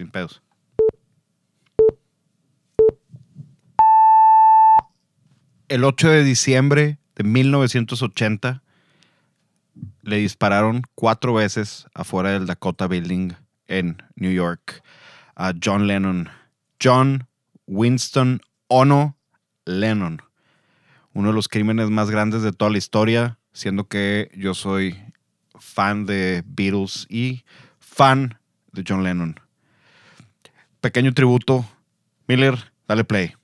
sin pedos. El 8 de diciembre de 1980 le dispararon cuatro veces afuera del Dakota Building en New York a John Lennon. John Winston Ono Lennon. Uno de los crímenes más grandes de toda la historia, siendo que yo soy fan de Beatles y fan de John Lennon. Pequeño tributo. Miller, dale play.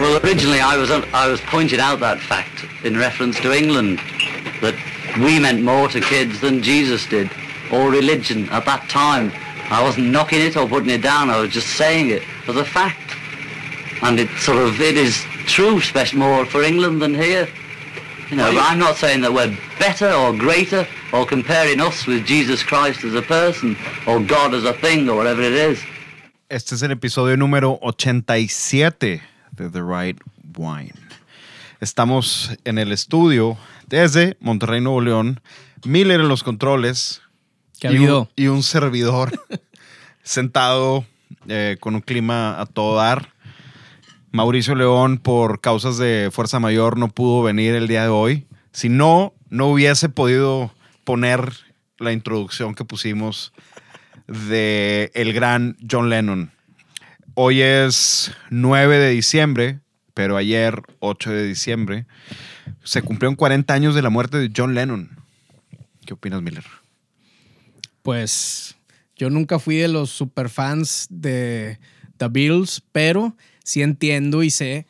Well, originally I was I was pointed out that fact in reference to England that we meant more to kids than Jesus did or religion at that time. I wasn't knocking it or putting it down. I was just saying it as a fact, and it sort of it is true, especially more for England than here. You know, but I'm not saying that we're better or greater or comparing us with Jesus Christ as a person or God as a thing or whatever it is. Este es el episodio número 87 de The Right Wine. Estamos en el estudio desde Monterrey, Nuevo León. Miller en los controles. ¿Qué ha y, un, y un servidor sentado eh, con un clima a todo dar. Mauricio León, por causas de fuerza mayor, no pudo venir el día de hoy. Si no, no hubiese podido poner la introducción que pusimos de el gran John Lennon. Hoy es 9 de diciembre, pero ayer, 8 de diciembre, se cumplieron 40 años de la muerte de John Lennon. ¿Qué opinas, Miller? Pues yo nunca fui de los superfans de The Beatles, pero sí entiendo y sé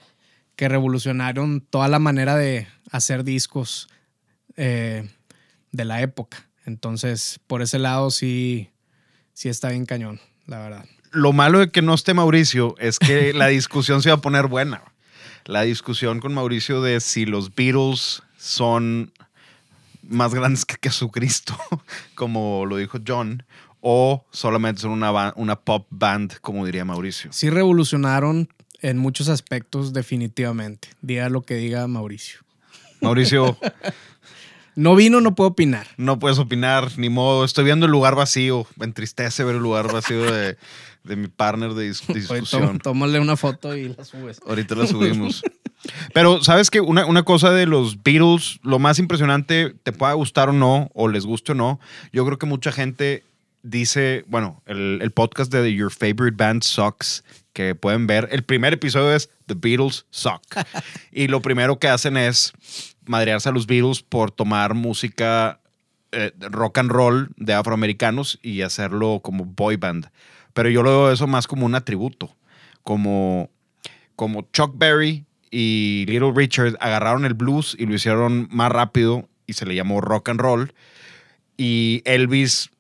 que revolucionaron toda la manera de hacer discos eh, de la época. Entonces, por ese lado sí, sí está bien cañón, la verdad. Lo malo de que no esté Mauricio es que la discusión se va a poner buena. La discusión con Mauricio de si los Beatles son más grandes que Jesucristo, como lo dijo John, o solamente son una, una pop band, como diría Mauricio. Sí revolucionaron en muchos aspectos definitivamente. Diga lo que diga Mauricio. Mauricio, No vino, no puedo opinar. no puedes opinar, ni modo. Estoy viendo el lugar vacío. Me entristece ver el lugar vacío de, de mi partner de dis- Oye, discusión. tó- tómale una foto y la subes. Ahorita la subimos. Pero, ¿sabes qué? Una, una cosa de los Beatles, lo más impresionante, te pueda gustar o no, o les guste o no, yo creo que mucha gente dice, bueno, el, el podcast de Your Favorite Band Sucks, que pueden ver, el primer episodio es The Beatles Suck. y lo primero que hacen es madrearse a los Beatles por tomar música eh, rock and roll de afroamericanos y hacerlo como boy band. Pero yo lo veo eso más como un atributo, como como Chuck Berry y Little Richard agarraron el blues y lo hicieron más rápido y se le llamó rock and roll. Y Elvis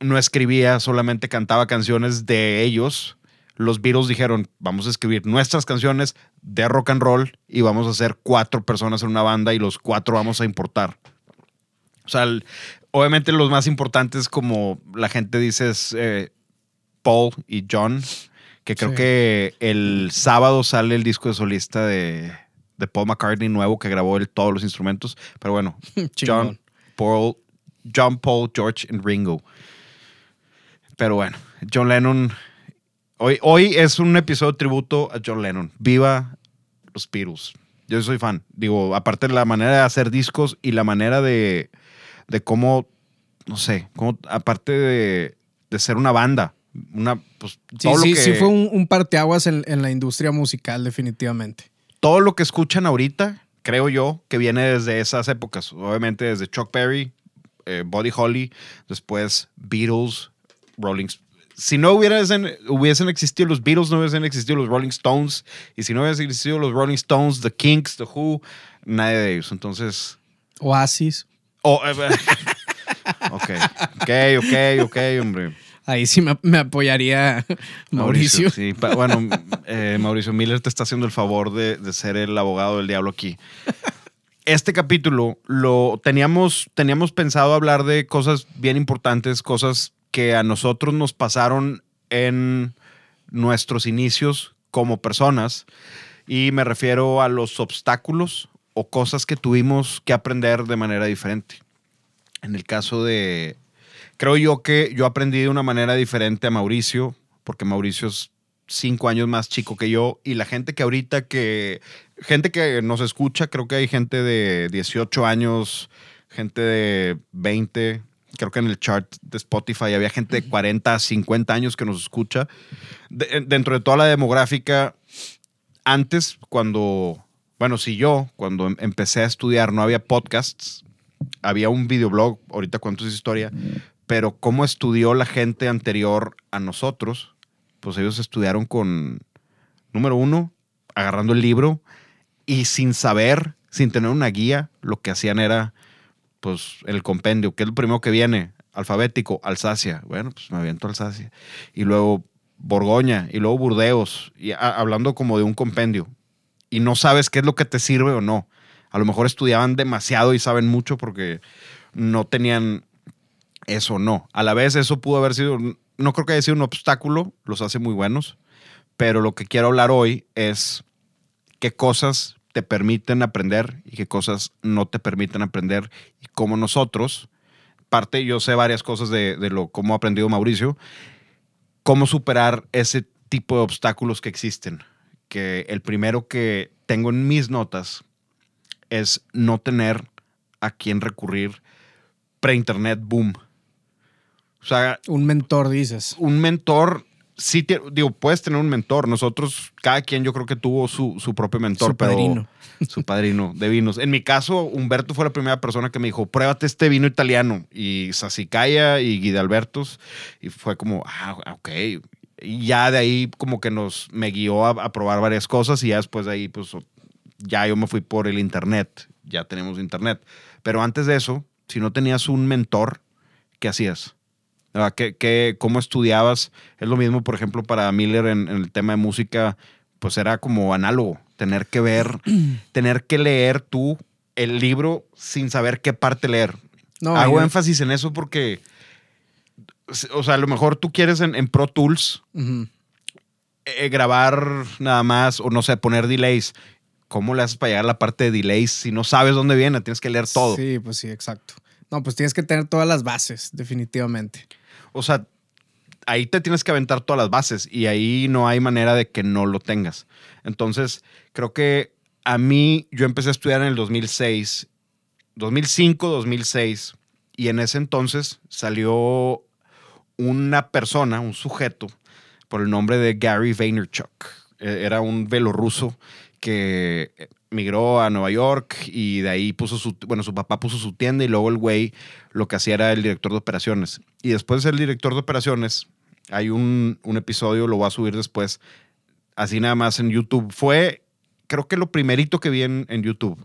no escribía, solamente cantaba canciones de ellos. Los Beatles dijeron, vamos a escribir nuestras canciones de rock and roll y vamos a hacer cuatro personas en una banda y los cuatro vamos a importar. O sea, obviamente los más importantes, como la gente dice, es eh, Paul y John, que creo Sí. que el sábado sale el disco de solista de, de Paul McCartney nuevo, que grabó él todos los instrumentos. Pero bueno, John. Paul, John, Paul, George y Ringo. Pero bueno, John Lennon. Hoy, hoy es un episodio tributo a John Lennon. Viva los Beatles. Yo soy fan. Digo, aparte de la manera de hacer discos y la manera de, de cómo, no sé, cómo, aparte de, de ser una banda. Una, pues, Sí, todo sí, lo que, sí fue un, un parteaguas en, en la industria musical, definitivamente. todo lo que escuchan ahorita, creo yo, que viene desde esas épocas. Obviamente desde Chuck Berry, eh, Buddy Holly, después Beatles, Rolling Stones. Si no hubiesen, hubiesen existido los Beatles, no hubiesen existido los Rolling Stones. Y si no hubiesen existido los Rolling Stones, The Kinks, The Who, nadie de ellos. Entonces, Oasis. oh, eh, ok, ok, ok, ok, hombre. Ahí sí me, me apoyaría Mauricio. Sí, pa- bueno, eh, Mauricio Miller te está haciendo el favor de, de ser el abogado del diablo aquí. este capítulo lo teníamos, teníamos pensado hablar de cosas bien importantes, cosas que a nosotros nos pasaron en nuestros inicios como personas. Y me refiero a los obstáculos o cosas que tuvimos que aprender de manera diferente. En el caso de, creo yo que yo aprendí de una manera diferente a Mauricio, porque Mauricio es cinco años más chico que yo y la gente que ahorita que, gente que nos escucha, creo que hay gente de 18 años, gente de 20, creo que en el chart de Spotify había gente de 40, 50 años que nos escucha. De- dentro de toda la demográfica, antes, cuando, bueno, si yo, cuando em- empecé a estudiar, no había podcasts, había un videoblog, ahorita cuento esa historia, pero cómo estudió la gente anterior a nosotros, pues ellos estudiaron con, número uno, agarrando el libro y sin saber, sin tener una guía, lo que hacían era, pues, el compendio, que es lo primero que viene, alfabético, Alsacia. Bueno, pues me aviento Alsacia. Y luego Borgoña, y luego Burdeos, y hablando como de un compendio. Y no sabes qué es lo que te sirve o no. A lo mejor estudiaban demasiado y saben mucho porque no tenían eso, no. A la vez eso pudo haber sido, no creo que haya sido un obstáculo, los hace muy buenos, pero lo que quiero hablar hoy es qué cosas te permiten aprender y qué cosas no te permiten aprender y cómo nosotros, parte, yo sé varias cosas de, lo cómo ha aprendido Mauricio, cómo superar ese tipo de obstáculos que existen. Que el primero que tengo en mis notas es no tener a quién recurrir pre-internet boom. O sea, Un mentor, dices. un mentor, sí, tie- digo, puedes tener un mentor. Nosotros, cada quien yo creo que tuvo su, su propio mentor, Su pero padrino. su padrino de vinos. En mi caso, Humberto fue la primera persona que me dijo, pruébate este vino italiano. Y Sasicaya y Guidalbertos. Y fue como, ah, ok. Y ya de ahí como que nos, me guió a, a probar varias cosas y ya después de ahí, pues ya yo me fui por el internet. Ya tenemos internet. Pero antes de eso, si no tenías un mentor, ¿qué hacías? Ah, ¿Qué, qué, cómo estudiabas? Es lo mismo, por ejemplo, para Miller en, en el tema de música, pues era como análogo, tener que ver, tener que leer tú el libro sin saber qué parte leer. No, Hago yo- énfasis en eso porque, o sea, a lo mejor tú quieres en, en Pro Tools eh, grabar nada más o no sé, poner delays. ¿Cómo le haces para llegar a la parte de delays si no sabes dónde viene? Tienes que leer todo. Sí, pues sí, exacto. No, pues tienes que tener todas las bases, definitivamente. O sea, ahí te tienes que aventar todas las bases y ahí no hay manera de que no lo tengas. Entonces, creo que a mí, yo empecé a estudiar en el 2006, 2005, 2006, y en ese entonces salió una persona, un sujeto, por el nombre de Gary Vaynerchuk. Eh, Era un belorruso que migró a Nueva York y de ahí puso su, bueno, su papá puso su tienda y luego el güey lo que hacía era el director de operaciones. Y después de ser el director de operaciones, hay un, un episodio, lo voy a subir después, así nada más en YouTube. Fue, creo que lo primerito que vi en, YouTube.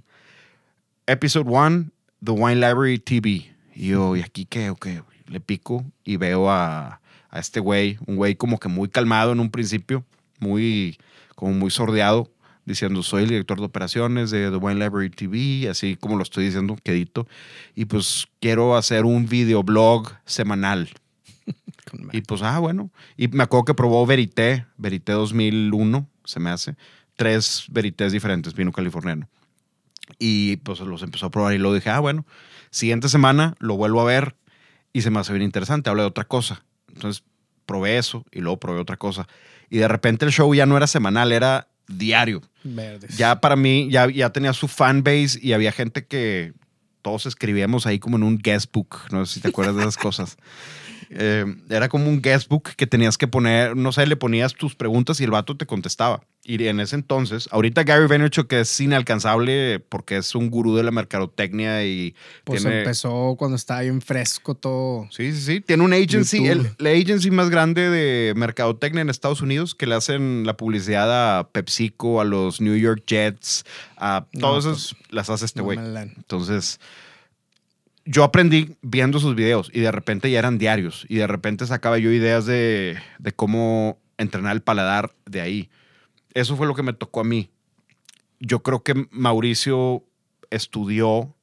Episode 1, The Wine Library TV. Y yo, ¿y aquí qué? Ok, le pico y veo a, a este güey, un güey como que muy calmado en un principio, muy, como muy sordeado, diciendo, soy el director de operaciones de The Wine Library TV, así como lo estoy diciendo, quedito. Y pues quiero hacer un videoblog semanal. Y pues, ah, bueno. Y me acuerdo que probó Verité, Verité 2001, se me hace. Tres Verités diferentes, vino californiano. Y pues los empezó a probar y luego dije, ah, bueno. Siguiente semana lo vuelvo a ver y se me hace bien interesante, habla de otra cosa. Entonces probé eso y luego probé otra cosa. Y de repente el show ya no era semanal, era diario. Verdes. Ya para mí, ya, ya tenía su fanbase y había gente que todos escribíamos ahí como en un guestbook. No sé si te acuerdas de esas cosas. Eh, era como un guestbook que tenías que poner, no sé, le ponías tus preguntas y el vato te contestaba. Y en ese entonces, ahorita Gary Vaynerchuk que es inalcanzable porque es un gurú de la mercadotecnia y Pues tiene... empezó cuando estaba bien fresco todo. Sí, sí, sí. Tiene un agency, el- la agency más grande de mercadotecnia en Estados Unidos, que le hacen la publicidad a PepsiCo, a los New York Jets, a No, todas pues, esas las hace este no güey. Entonces, yo aprendí viendo sus videos y de repente ya eran diarios y de repente sacaba yo ideas de, de cómo entrenar el paladar de ahí. Eso fue lo que me tocó a mí. Yo creo que Mauricio estudió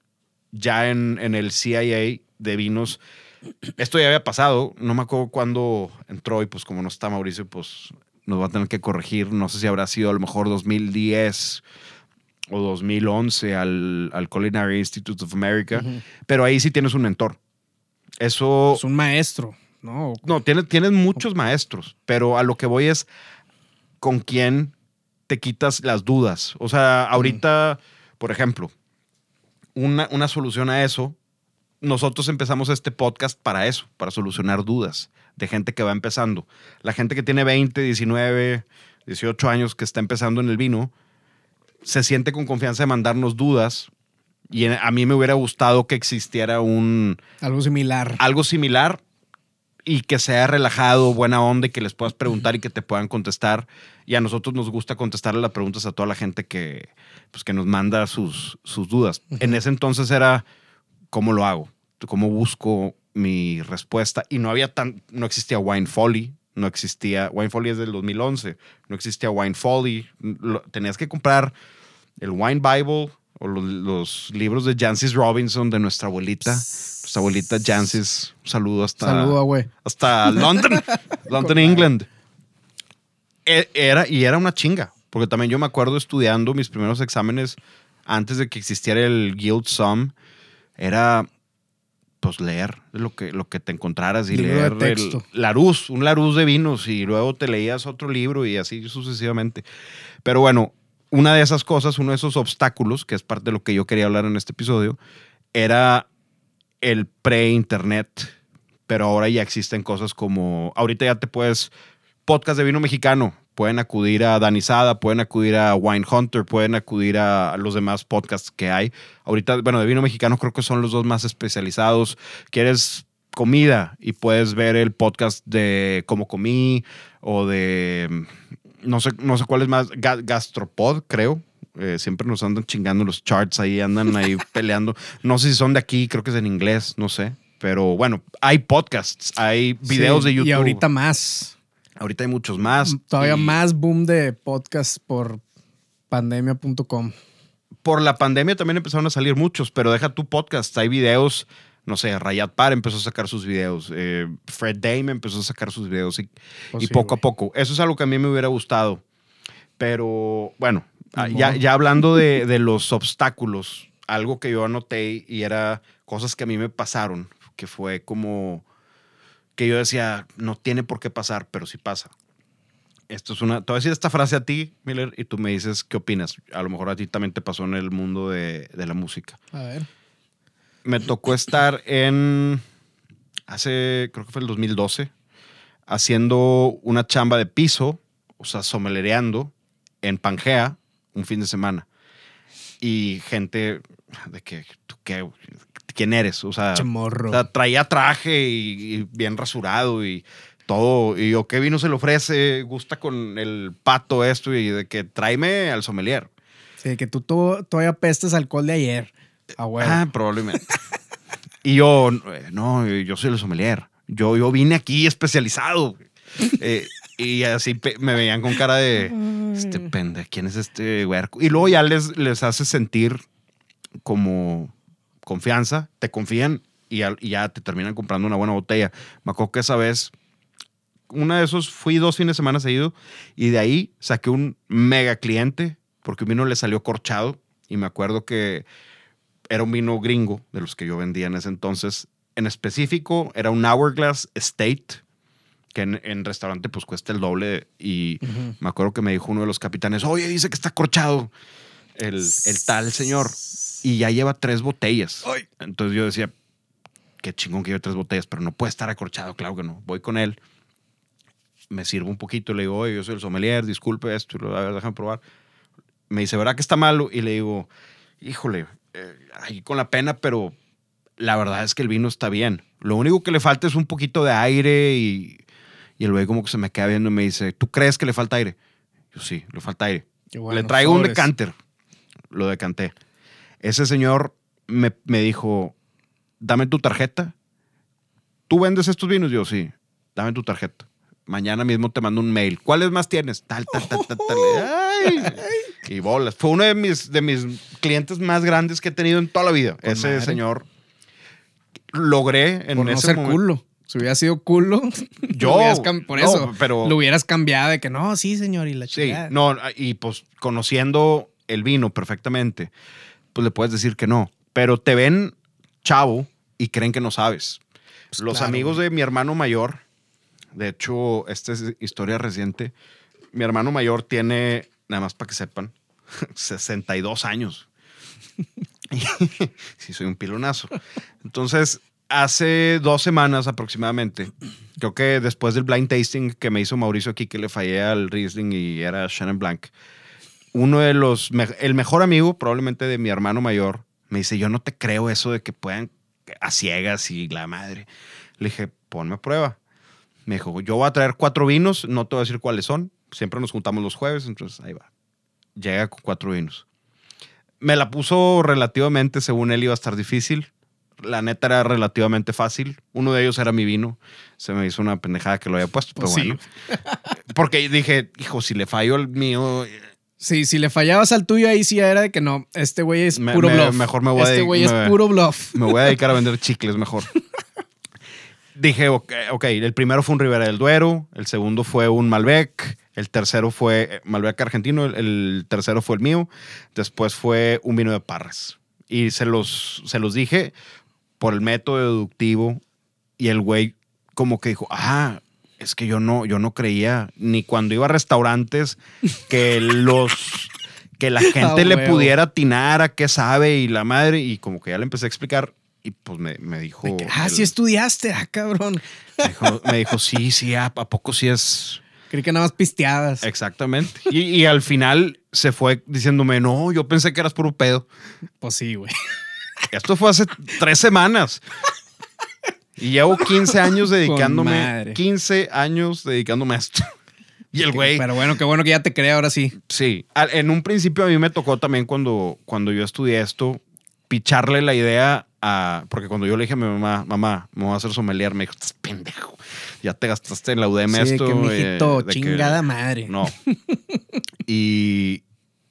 ya en, en el CIA de vinos. Esto ya había pasado, no me acuerdo cuándo entró y pues como no está Mauricio, pues nos va a tener que corregir. No sé si habrá sido a lo mejor 2010 o 2011 al, al Culinary Institute of America, pero ahí sí tienes un mentor. Eso... Es un maestro, ¿no? No, tienes, tienes muchos maestros, pero a lo que voy es con quién te quitas las dudas. O sea, ahorita, por ejemplo, una, una solución a eso, nosotros empezamos este podcast para eso, para solucionar dudas de gente que va empezando. La gente que tiene 20, 19, 18 años que está empezando en el vino, se siente con confianza de mandarnos dudas. Y a mí me hubiera gustado que existiera un... Algo similar. Algo similar y que sea relajado, buena onda y que les puedas preguntar y que te puedan contestar. Y a nosotros nos gusta contestarle las preguntas a toda la gente que, pues, que nos manda sus, sus dudas. En ese entonces era, ¿cómo lo hago? ¿Cómo busco mi respuesta? Y no había tan, no existía Wine Folly, no existía, Wine Folly es del 2011, no existía Wine Folly, tenías que comprar el Wine Bible o los, los libros de Jancis Robinson de nuestra abuelita, nuestra abuelita Jancis, un saludo hasta, Saludo, güey. hasta London, London, England. E- Era, y era una chinga, porque también yo me acuerdo estudiando mis primeros exámenes antes de que existiera el Guild Sum, era pues leer lo que, lo que te encontraras y Libro de leer el. Laruz, un Laruz de vinos y luego te leías otro libro y así sucesivamente. Pero bueno, una de esas cosas, uno de esos obstáculos, que es parte de lo que yo quería hablar en este episodio, era el pre-internet, pero ahora ya existen cosas como, ahorita ya te puedes, podcast de vino mexicano, pueden acudir a Danizada, pueden acudir a Wine Hunter, pueden acudir a los demás podcasts que hay. Ahorita, bueno, de vino mexicano creo que son los dos más especializados. Quieres comida y puedes ver el podcast de Cómo Comí o de, no sé, no sé cuál es más, Ga- Gastropod, creo. Eh, siempre nos andan chingando los charts ahí, andan ahí peleando. No sé si son de aquí, creo que es en inglés, no sé. Pero bueno, hay podcasts, hay videos Sí, de YouTube. Y ahorita más. Ahorita hay muchos más. Todavía Y más boom de podcast por pandemia.com. Por la pandemia también empezaron a salir muchos, pero deja tu podcast. Hay videos, no sé, Rayat Par empezó a sacar sus videos. eh, Fred Dame empezó a sacar sus videos. Y, Pues y sí, poco a poco. Eso es algo que a mí me hubiera gustado. Pero bueno, ya, ya hablando de, de los obstáculos, algo que yo anoté y era cosas que a mí me pasaron, que fue como que yo decía, no tiene por qué pasar, pero sí pasa. Esto es una. Te voy a decir esta frase a ti, Miller, y tú me dices qué opinas. A lo mejor a ti también te pasó en el mundo de, de la música. A ver. Me tocó estar en. Hace, creo que fue el 2012, haciendo una chamba de piso, o sea, somelereando en Pangea un fin de semana. Y gente de que, ¿tú qué? ¿Quién eres? O sea, Chamorro. o sea, traía traje y, y bien rasurado y todo. Y yo, ¿qué vino se le ofrece? Gusta con el pato esto y de que tráeme al sommelier. Sí, que tú, tú todavía pestes alcohol de ayer. Ah, huevo. Ah, probablemente. y yo, no, yo soy el sommelier. Yo, yo vine aquí especializado. Eh, y así me veían con cara de, este pendejo, ¿quién es este huerco? Y luego ya les, les hace sentir como confianza, te confían y, ya te terminan comprando una buena botella. Me acuerdo que esa vez, una de esos, fui dos fines de semana seguido y de ahí saqué un mega cliente porque un vino le salió corchado y me acuerdo que era un vino gringo de los que yo vendía en ese entonces. En específico, era un Hourglass Estate, que en, en restaurante pues cuesta el doble. Y me acuerdo que me dijo uno de los capitanes, oye, dice que está corchado el, el tal señor. Y ya lleva tres botellas. Entonces yo decía, qué chingón que lleve tres botellas, pero no puede estar acorchado, claro que no. Voy con él, me sirvo un poquito, le digo, oye, yo soy el sommelier, disculpe esto, a ver, déjame probar. Me dice, ¿verdad que está malo? Y le digo, híjole, eh, ahí con la pena, pero la verdad es que el vino está bien. Lo único que le falta es un poquito de aire y, y el güey como que se me queda viendo y me dice, ¿tú crees que le falta aire? Yo sí, le falta aire. Bueno, le traigo un decanter. Lo decanté. Ese señor me, me dijo, dame tu tarjeta. ¿Tú vendes estos vinos? Yo sí, dame tu tarjeta. mañana mismo te mando un mail. ¿Cuáles más tienes? Tal, tal, tal, tal, tal. Ay. Y bolas. Fue uno de mis, de mis clientes más grandes que he tenido en toda la vida. Con Ese madre. señor logré en Por no ese ser momento- culo. Si hubiera sido culo, Yo, por no, eso, pero- lo hubieras cambiado de que no, sí, señor, y la Sí, chingada. no, y pues conociendo el vino perfectamente, pues le puedes decir que no. Pero te ven chavo y creen que no sabes. Pues Los claro, amigos de mi hermano mayor, de hecho, esta es historia reciente. Mi hermano mayor tiene, nada más para que sepan, 62 años. sí, soy un pilonazo. Entonces, hace dos semanas aproximadamente, creo que después del blind tasting que me hizo Mauricio aquí, que le fallé al Riesling y era Shannon Blanc, uno de los, el mejor amigo probablemente de mi hermano mayor, me dice, yo no te creo eso de que puedan a ciegas y la madre. Le dije, ponme a prueba. Me dijo, yo voy a traer cuatro vinos, no te voy a decir cuáles son. Siempre nos juntamos los jueves, entonces ahí va. Llega con cuatro vinos. Me la puso relativamente, según él iba a estar difícil. La neta era relativamente fácil. Uno de ellos era mi vino. Se me hizo una pendejada que lo había puesto, Pues pero sí. bueno. Porque dije, hijo, si le fallo el mío, Sí, si le fallabas al tuyo, ahí sí ya era de que no, este güey es Me- puro me- bluff. mejor me voy a Este güey es me- puro bluff. me voy a dedicar a vender chicles mejor. Dije, ok, ok, el primero fue un Ribera del Duero, el segundo fue un Malbec, el tercero fue eh, Malbec argentino, el, el tercero fue el mío, después fue un vino de Parras. Y se los, se los dije por el método deductivo y el güey como que dijo, ah, es que yo no, yo no creía ni cuando iba a restaurantes que los que la gente le huevo. pudiera atinar a qué sabe y la madre y como que ya le empecé a explicar y pues me, me dijo Ah, el- sí estudiaste, ah, cabrón. me dijo, me dijo, sí, sí, ¿a, a poco sí es Creí que nada más pisteabas. exactamente? Y, y al final se fue diciéndome, no, yo pensé que eras puro pedo. Pues sí, güey. Esto fue hace tres semanas. Y llevo 15 años dedicándome, madre. 15 años dedicándome a esto. Y el güey, Pero bueno, qué bueno que ya te cree ahora sí. sí, en un principio a mí me tocó también cuando, cuando yo estudié esto, picharle la idea a, porque cuando yo le dije a mi mamá, mamá, me voy a hacer sommelier, me dijo, estás pendejo, ya te gastaste en la UDM Sí, esto. que mijito, eh, de que- chingada madre. No. y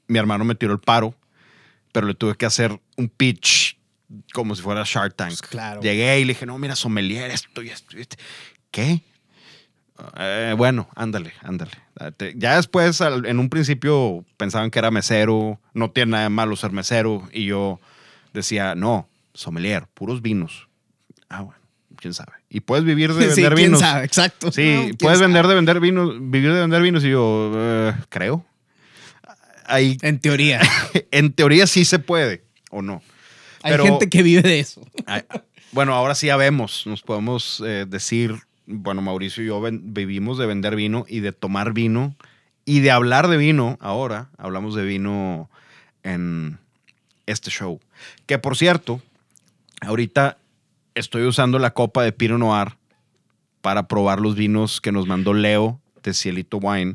mi hermano me tiró el paro, pero le tuve que hacer un pitch como si fuera Shark Tank. Pues claro. Llegué y le dije, no, mira, sommelier, esto y esto. y esto". ¿Qué? "Eh, bueno, ándale, ándale. Ya después, en un principio, pensaban que era mesero, no tiene nada de malo ser mesero, y yo decía, no, sommelier, puros vinos. Ah, bueno, quién sabe. Y puedes vivir de Sí, vender quién vinos. sabe, exacto. Sí, No, puedes sabe. vender de vender vinos, vivir de vender vinos y yo eh, creo. Ahí, En teoría. en teoría sí se puede o no. Hay Pero- gente que vive de eso. Bueno, ahora sí ya vemos, nos podemos eh, decir, bueno, Mauricio y yo ven- vivimos de vender vino y de tomar vino y de hablar de vino. Ahora hablamos de vino en este show. Que por cierto, ahorita estoy usando la copa de Pinot Noir para probar los vinos que nos mandó Leo de Cielito Wine.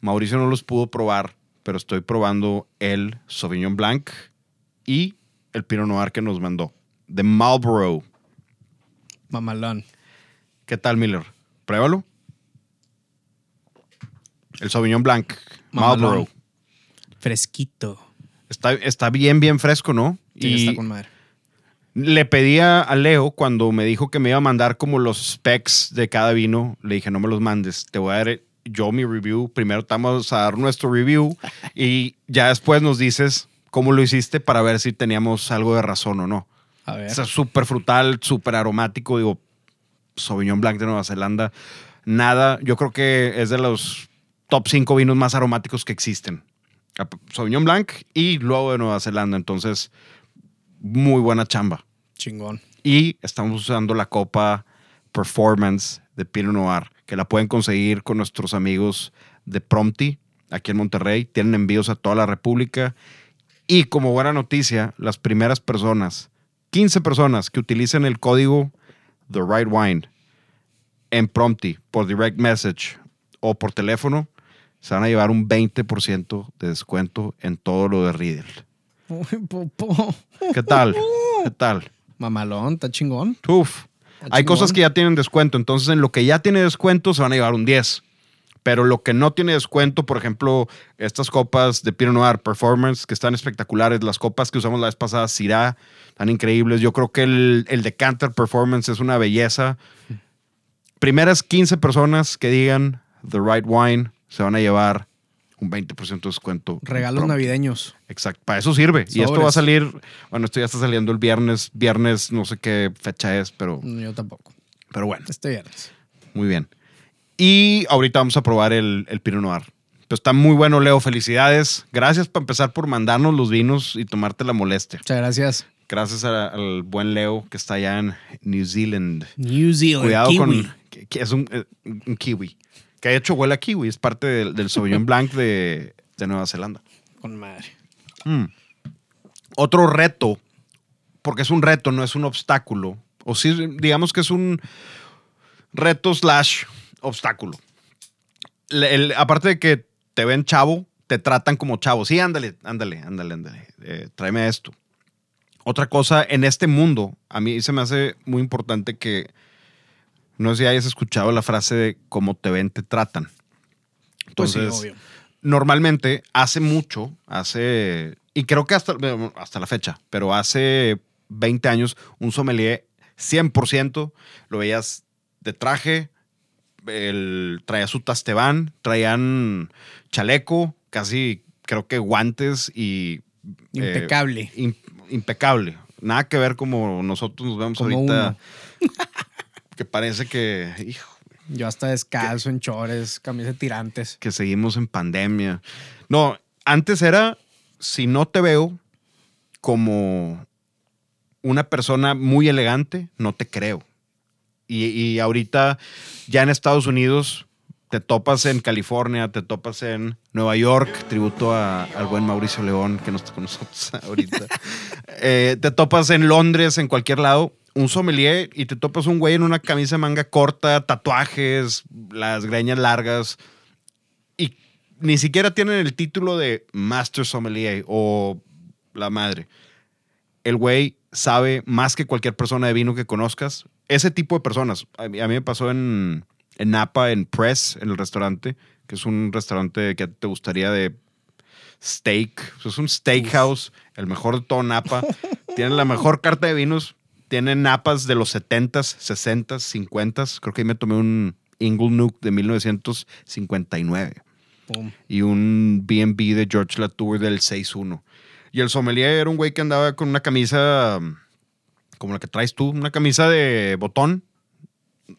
Mauricio no los pudo probar, pero estoy probando el Sauvignon Blanc y el Pinot Noir que nos mandó. De Marlboro. Mamalón. ¿Qué tal, Miller? Pruébalo. El Sauvignon Blanc. Mamalón. Marlboro. Fresquito. Está, está bien, bien fresco, ¿no? Sí, y está con madre. le pedía a Leo cuando me dijo que me iba a mandar como los specs de cada vino. Le dije, no me los mandes. Te voy a dar yo mi review. Primero te vamos a dar nuestro review y ya después nos dices cómo lo hiciste para ver si teníamos algo de razón o no. A ver. Está súper frutal, súper aromático. Digo, Sauvignon Blanc de Nueva Zelanda. Nada, yo creo que es de los top 5 vinos más aromáticos que existen. Sauvignon Blanc y luego de Nueva Zelanda. Entonces, muy buena chamba. Chingón. Y estamos usando la copa Performance de Pinot Noir, que la pueden conseguir con nuestros amigos de Prompti, aquí en Monterrey. Tienen envíos a toda la República. Y como buena noticia, las primeras personas, 15 personas que utilicen el código The Right Wine en Prompti por direct message o por teléfono, se van a llevar un 20% de descuento en todo lo de popó. ¿Qué tal? ¿Qué tal? Mamalón, está chingón. Uf. Hay cosas que ya tienen descuento, entonces en lo que ya tiene descuento se van a llevar un 10. Pero lo que no tiene descuento, por ejemplo, estas copas de Pinot Noir Performance, que están espectaculares, las copas que usamos la vez pasada, Syrah, están increíbles. Yo creo que el, el Decanter Performance es una belleza. Primeras 15 personas que digan The Right Wine se van a llevar un 20% de descuento. Regalos Pronto. navideños. Exacto, para eso sirve. Y esto va a salir, bueno, esto ya está saliendo el viernes, viernes, no sé qué fecha es, pero, Yo tampoco. pero bueno, Este viernes. muy bien. Y ahorita vamos a probar el, el Pinot Noir. Pues está muy bueno, Leo. Felicidades. Gracias para empezar por mandarnos los vinos y tomarte la molestia. Muchas gracias. Gracias a- al buen Leo que está allá en New Zealand. New Zealand. Cuidado kiwi. con. Que, que es un, eh, un kiwi. Que de hecho huele a kiwi. Es parte del, del Sauvignon Blanc de, de Nueva Zelanda. Con madre. Mm. Otro reto, porque es un reto, no es un obstáculo. O sí, digamos que es un reto slash obstáculo. El- aparte de que te ven chavo, te tratan como chavo. Sí, ándale, ándale, ándale, ándale. eh, tráeme esto. Otra cosa, en este mundo, a mí se me hace muy importante que, no sé si hayas escuchado la frase de cómo te ven, te tratan. Pues sí, Entonces, obvio. normalmente hace mucho, hace, y creo que hasta, hasta la fecha, pero hace 20 años, un sommelier 100% lo veías de traje, el, traía su tastebán, traían chaleco, casi creo que guantes y... eh, Impecable. im- impecable. Nada que ver como nosotros nos vemos Como ahorita. Que parece que, hijo, Yo hasta descalzo, en chores, camisa de tirantes. que seguimos en pandemia. No, antes era, si no te veo como una persona muy elegante, no te creo. Y, y ahorita ya en Estados Unidos te topas en California, te topas en Nueva York, tributo al buen Mauricio León que no está con nosotros ahorita. Eh, te topas en Londres, en cualquier lado, un sommelier y te topas un güey en una camisa manga corta, tatuajes, las greñas largas y ni siquiera tienen el título de Master Sommelier o la madre. El güey sabe más que cualquier persona de vino que conozcas. Ese tipo de personas. A mí, a mí me pasó en, en Napa, en Press, en el restaurante, que es un restaurante que te gustaría de steak. O sea, es un steakhouse, el mejor de todo Napa. Tienen la mejor carta de vinos. Tienen napas de los 70s, 60s, 50s. Creo que ahí me tomé un Inglenook de 1959 Pum. y un B&B de George Latour del 6-1. Y el sommelier era un güey que andaba con una camisa como la que traes tú, una camisa de botón,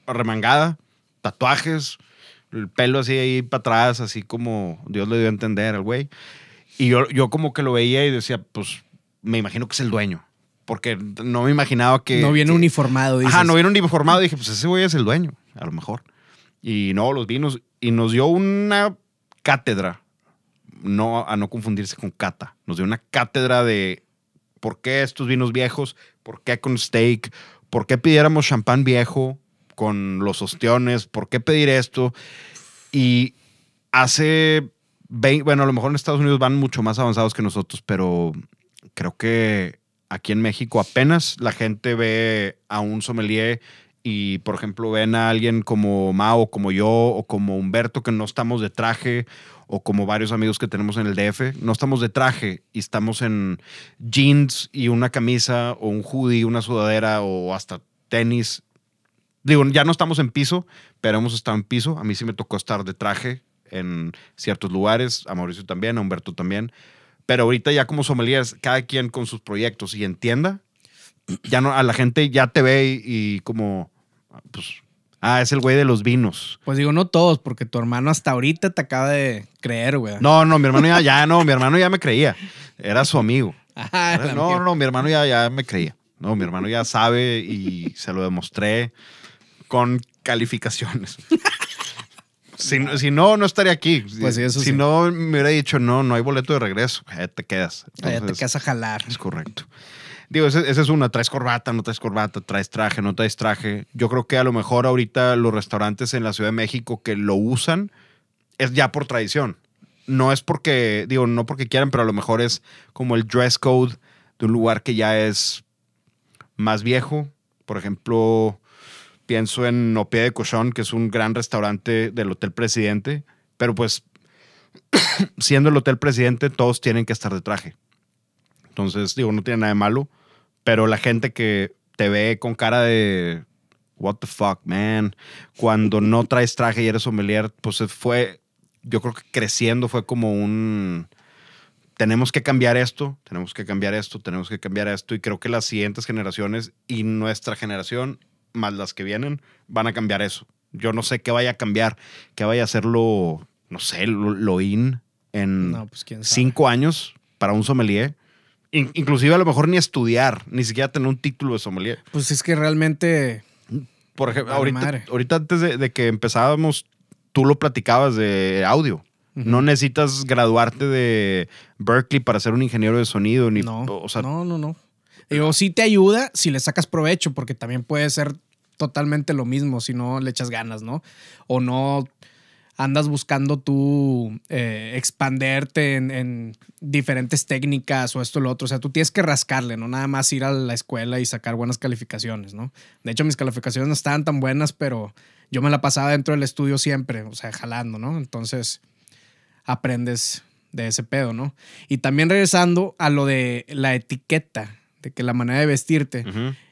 remangada, tatuajes, el pelo así ahí para atrás, así como Dios le dio a entender al güey. Y yo, yo como que lo veía y decía, pues me imagino que es el dueño. Porque no me imaginaba que... no viene que- uniformado, dices. Ajá, no viene uniformado. Dije, pues ese güey es el dueño, a lo mejor. Y no, los vinos. Y nos dio una cátedra. No, a no confundirse con cata. Nos dio una cátedra de por qué estos vinos viejos, por qué con steak, por qué pidiéramos champán viejo con los ostiones, por qué pedir esto. Y hace 20, bueno, a lo mejor en Estados Unidos van mucho más avanzados que nosotros, pero creo que aquí en México apenas la gente ve a un sommelier y, por ejemplo, ven a alguien como Mao, como yo, o como Humberto, que no estamos de traje, o como varios amigos que tenemos en el DF, no estamos de traje y estamos en jeans y una camisa, o un hoodie, una sudadera, o hasta tenis. Digo, ya no estamos en piso, pero hemos estado en piso. A mí sí me tocó estar de traje en ciertos lugares, a Mauricio también, a Humberto también. Pero ahorita ya como sommeliers, cada quien con sus proyectos y entienda, ya no, a la gente ya te ve y, y como, pues, ah, es el güey de los vinos. Pues digo, no todos, porque tu hermano hasta ahorita te acaba de creer, güey. No, no, mi hermano ya, ya no, mi hermano ya me creía. Era su amigo. Era- el no, no, mi hermano ya, ya me creía. No, mi hermano ya sabe y se lo demostré con calificaciones. si, no- si no, no estaría aquí. Pues sí, eso si sí. no, me hubiera dicho, no, no hay boleto de regreso. Te quedas. Allá te Entonces, quedas a jalar. Es correcto. Digo, esa es una. Traes corbata, no traes corbata, traes traje, no traes traje. Yo creo que a lo mejor ahorita los restaurantes en la Ciudad de México que lo usan es ya por tradición. No es porque, digo, no porque quieran, pero a lo mejor es como el dress code de un lugar que ya es más viejo. Por ejemplo, pienso en Opie de Cochón, que es un gran restaurante del Hotel Presidente, pero pues siendo el Hotel Presidente, todos tienen que estar de traje. Entonces, digo, no tiene nada de malo, pero la gente que te ve con cara de what the fuck, man, cuando no traes traje y eres sommelier, pues fue, yo creo que creciendo fue como un tenemos que cambiar esto, tenemos que cambiar esto, tenemos que cambiar esto. Y creo que las siguientes generaciones y nuestra generación, más las que vienen, van a cambiar eso. Yo no sé qué vaya a cambiar, qué vaya a hacerlo, no sé, lo, in en pues, cinco años para un sommelier. Inclusive a lo mejor ni estudiar, ni siquiera tener un título de sommelier. Pues es que realmente... Por ejemplo, ahorita, ahorita, antes de, de que empezábamos, tú lo platicabas de audio. No necesitas graduarte de Berkeley para ser un ingeniero de sonido. Ni, no, no, no, no. Digo, sí te ayuda si le sacas provecho, porque también puede ser totalmente lo mismo si no le echas ganas, ¿no? O no andas buscando tú eh, expanderte en, diferentes técnicas o esto o lo otro. O sea, tú tienes que rascarle, no nada más ir a la escuela y sacar buenas calificaciones, ¿no? De hecho, mis calificaciones no estaban tan buenas, pero yo me la pasaba dentro del estudio siempre, o sea, jalando, ¿no? Entonces, aprendes de ese pedo, ¿no? Y también regresando a lo de la etiqueta, de que la manera de vestirte,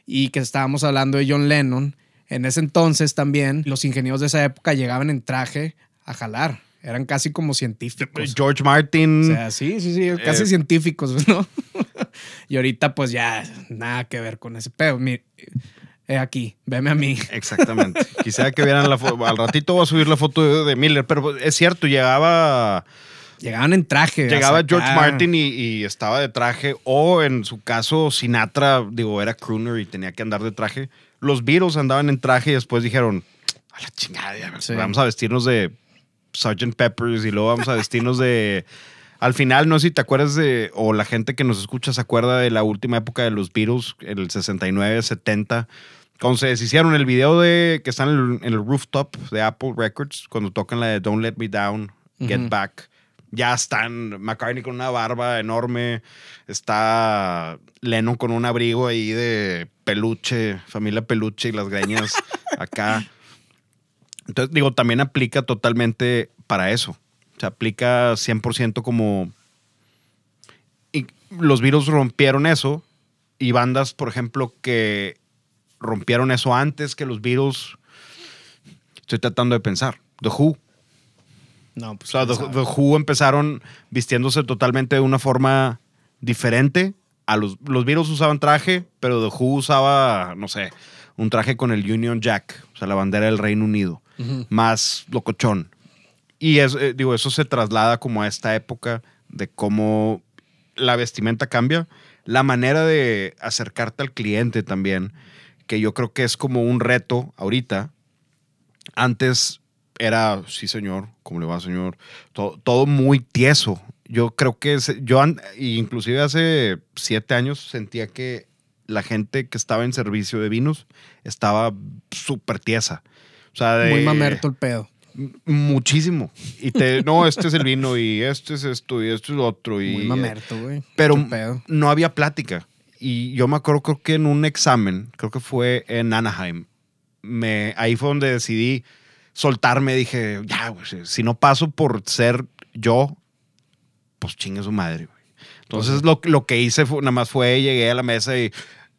y que estábamos hablando de John Lennon, en ese entonces también los ingenieros de esa época llegaban en traje a jalar. Eran casi como científicos. George Martin. O sea, sí, sí, sí, casi eh, científicos, ¿no? y ahorita pues ya nada que ver con ese pedo. He aquí, veme a mí. Exactamente. Quisiera que vieran la foto. Al ratito voy a subir la foto de, Miller, pero es cierto, llegaba. Llegaban en traje. Llegaba George Martin y, estaba de traje. O en su caso, Sinatra, digo, era crooner y tenía que andar de traje. Los Beatles andaban en traje y después dijeron: A la chingada, vamos a vestirnos de Sgt. Peppers y luego vamos a vestirnos de. Al final, no sé si te acuerdas de, o la gente que nos escucha se acuerda de la última época de los Beatles, el 69, 70, cuando se deshicieron el video de que están en el, rooftop de Apple Records, cuando tocan la de Don't Let Me Down, Get Back, ya están McCartney con una barba enorme, está Lennon con un abrigo ahí de peluche, familia peluche y las greñas acá. Entonces, digo, también aplica totalmente para eso. Se aplica 100% como... Y los virus rompieron eso y bandas, por ejemplo, que rompieron eso antes que los Beatles. Estoy tratando de pensar. The Who. No, pues. O sea, The, Who empezaron vistiéndose totalmente de una forma diferente. A los, los Beatles usaban traje, pero The Who usaba, no sé, un traje con el Union Jack, o sea, la bandera del Reino Unido, más locochón. Y es, eh, digo, eso se traslada como a esta época de cómo la vestimenta cambia, la manera de acercarte al cliente también que yo creo que es como un reto ahorita. Antes era, sí señor, ¿cómo le va señor? Todo, muy tieso. Yo creo que yo, inclusive hace siete años sentía que la gente que estaba en servicio de vinos estaba súper tiesa. O sea, muy mamerto el pedo. Muchísimo. Y te, no, este es el vino y este es esto y esto es lo otro. Y, muy mamerto, güey. Pero no había plática y yo me acuerdo, creo que en un examen, creo que fue en Anaheim, me, ahí fue donde decidí soltarme. Dije, ya, si no paso por ser yo, pues chingue su madre, Entonces lo, lo, que hice fue, nada más fue, llegué a la mesa y,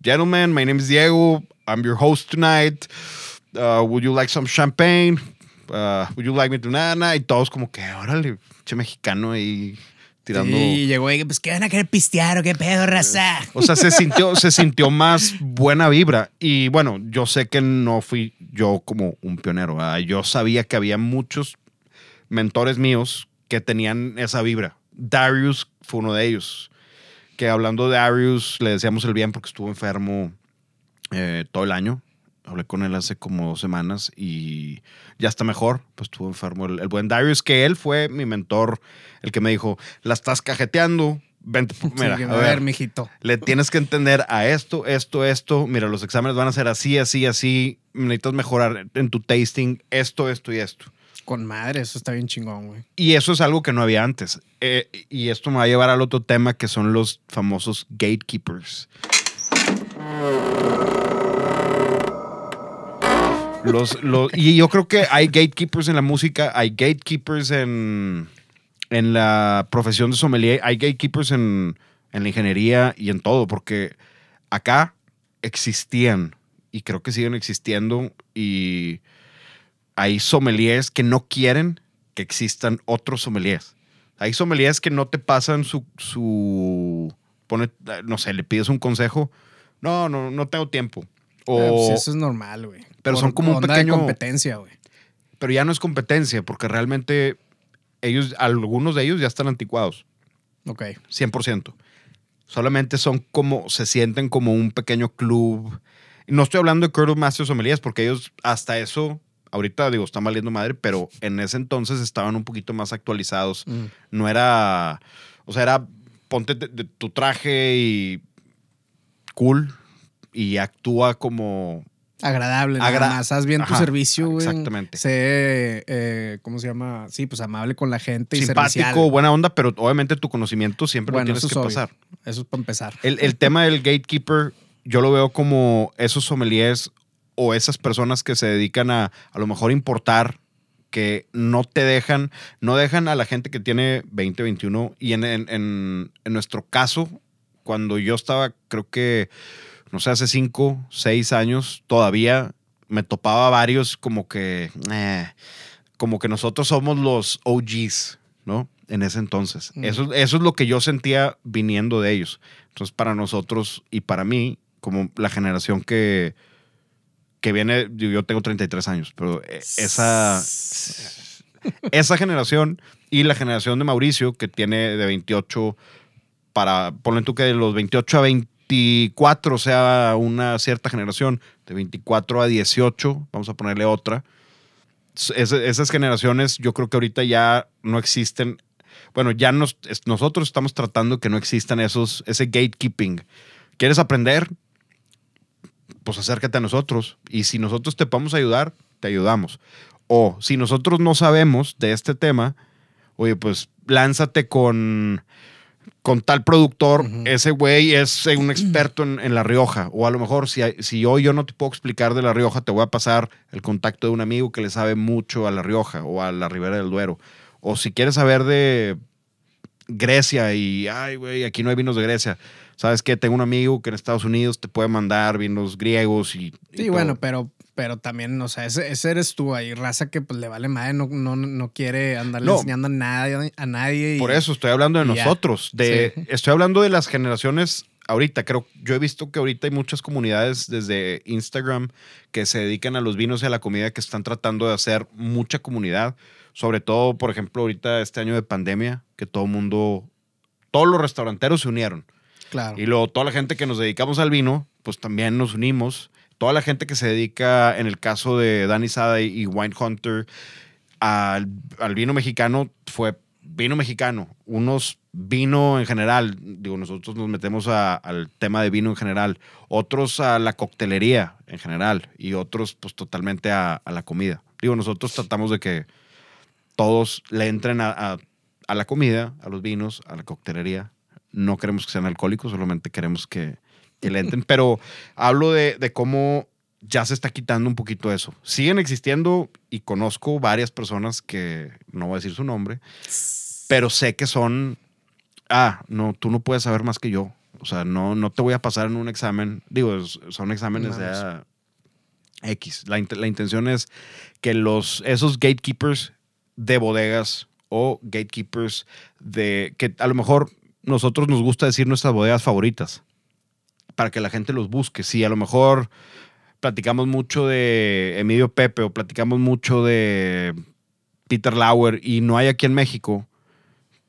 gentlemen, my name is Diego, I'm your host tonight. Uh, would you like some champagne? Uh, would you like me to nana? Y todos como que, órale, che mexicano y y llegó y pues, ¿qué van a querer pistear o qué pedo, raza? O sea, se sintió, se sintió más buena vibra. Y bueno, yo sé que no fui yo como un pionero. Yo sabía que había muchos mentores míos que tenían esa vibra. Darius fue uno de ellos. Que hablando de Darius, le decíamos el bien porque estuvo enfermo eh, todo el año. Hablé con él hace como dos semanas y ya está mejor. Pues estuvo enfermo el, buen Darius, que él fue mi mentor, el que me dijo, la estás cajeteando. Vente, mira, a, ver, mijito. Le tienes que entender a esto, esto, esto. Mira, los exámenes van a ser así, así, así. Necesitas mejorar en tu tasting esto, esto y esto. Con madre, eso está bien chingón, güey. Y eso es algo que no había antes. Eh, y esto me va a llevar al otro tema que son los famosos gatekeepers. Y yo creo que hay gatekeepers en la música, hay gatekeepers en, en la profesión de sommelier, hay gatekeepers en, en la ingeniería y en todo, porque acá existían y creo que siguen existiendo y hay sommeliers que no quieren que existan otros sommeliers. Hay sommeliers que no te pasan su, su no sé, le pides un consejo, no, no, no tengo tiempo. O, Ah, pues eso es normal, güey. Pero Por son como un pequeño- de competencia, güey. pero ya no es competencia, porque realmente ellos, algunos de ellos ya están anticuados, Ok. 100%. Solamente son como, se sienten como un pequeño club. No estoy hablando de Curtis Masters Sommeliers, porque ellos hasta eso, ahorita digo, están valiendo madre, pero en ese entonces estaban un poquito más actualizados. Mm. No era, o sea, era ponte de- de tu traje y cool y actúa como Agradable, Agra- nada más. Haz bien tu servicio, güey. exactamente. Sé, eh, ¿cómo se llama? Sí, pues amable con la gente y simpático, servicial. buena onda, pero obviamente tu conocimiento siempre Bueno, lo tienes es que obvio. pasar. Eso es para empezar. El, el tema del gatekeeper, yo lo veo como esos sommeliers o esas personas que se dedican a a lo mejor importar, que no te dejan, no dejan a la gente que tiene 20, 21. Y en, en- en- en nuestro caso, cuando yo estaba, creo que, no sé, hace 5, 6 años, todavía me topaba varios como que, eh, como que nosotros somos los OGs, ¿no? En ese entonces. Mm. Eso, eso es lo que yo sentía viniendo de ellos. Entonces, para nosotros y para mí, como la generación que, que viene, yo tengo 33 años, pero eh, esa, esa generación y la generación de Mauricio, que tiene de 28 para, ponle tú que de los 28 a 24 sea una cierta generación, de 24 a 18, vamos a ponerle otra. Es- esas generaciones yo creo que ahorita ya no existen. Bueno, ya nos, nosotros estamos tratando que no existan esos, ese gatekeeping. ¿Quieres aprender? Pues acércate a nosotros. Y si nosotros te podemos ayudar, te ayudamos. O si nosotros no sabemos de este tema, oye, pues lánzate con, con tal productor. Ese güey es eh, un experto en, en La Rioja. O a lo mejor si, si hoy yo no te puedo explicar de La Rioja, te voy a pasar el contacto de un amigo que le sabe mucho a La Rioja o a la Ribera del Duero. O si quieres saber de Grecia y, ay, güey, aquí no hay vinos de Grecia. ¿Sabes qué? Tengo un amigo que en Estados Unidos te puede mandar vinos griegos y... y Sí, todo. bueno, pero, pero también, o sea, ese, ese eres tú ahí, raza que pues le vale madre, no, no, no quiere andarle No. enseñando a nadie, a nadie. y- Por eso estoy hablando de y ya. nosotros. De, Sí. Estoy hablando de las generaciones ahorita. Creo, yo he visto que ahorita hay muchas comunidades desde Instagram que se dedican a los vinos y a la comida que están tratando de hacer mucha comunidad. Sobre todo, por ejemplo, ahorita este año de pandemia, que todo el mundo, todos los restauranteros se unieron. Claro. Y luego toda la gente que nos dedicamos al vino, pues también nos unimos. Toda la gente que se dedica, en el caso de Danny Sada y Wine Hunter, al, vino mexicano, fue vino mexicano. Unos vino en general, digo, nosotros nos metemos al tema de vino en general. Otros a la coctelería en general. Y otros, pues totalmente a, la comida. Digo, nosotros tratamos de que todos le entren a- a la comida, a los vinos, a la coctelería. No queremos que sean alcohólicos, solamente queremos que, que le entren. Pero hablo de, de cómo ya se está quitando un poquito eso. Siguen existiendo y conozco varias personas que, no voy a decir su nombre, pero sé que son, ah, no, tú no puedes saber más que yo. O sea, no, no te voy a pasar en un examen. Digo, son exámenes de X. La, la intención es que los, esos gatekeepers de bodegas o gatekeepers de que a lo mejor nosotros nos gusta decir nuestras bodegas favoritas para que la gente los busque. Si a lo mejor platicamos mucho de Emilio Pepe o platicamos mucho de Peter Lauer y no hay aquí en México,